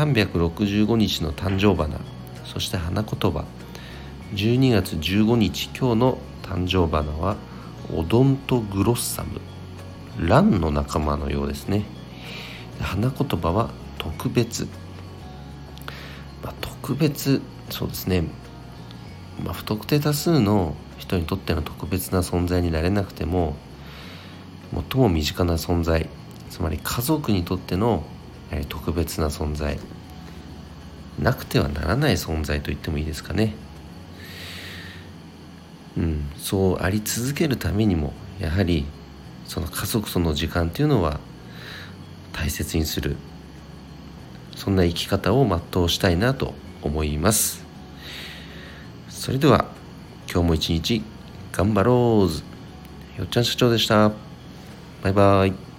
365日の誕生花そして花言葉。12月15日今日の誕生花はオドントグロッサム。ランの仲間のようですね。花言葉は特別、まあ、特別そうですね、まあ、不特定多数の人にとっての特別な存在になれなくても最も身近な存在つまり家族にとっての特別な存在。なくてはならない存在と言ってもいいですかね。うん、そうあり続けるためにもやはりその家族との時間っていうのは大切にする。そんな生き方を全うしたいなと思います。それでは今日も一日頑張ろうよっちゃん社長でした。バイバイ。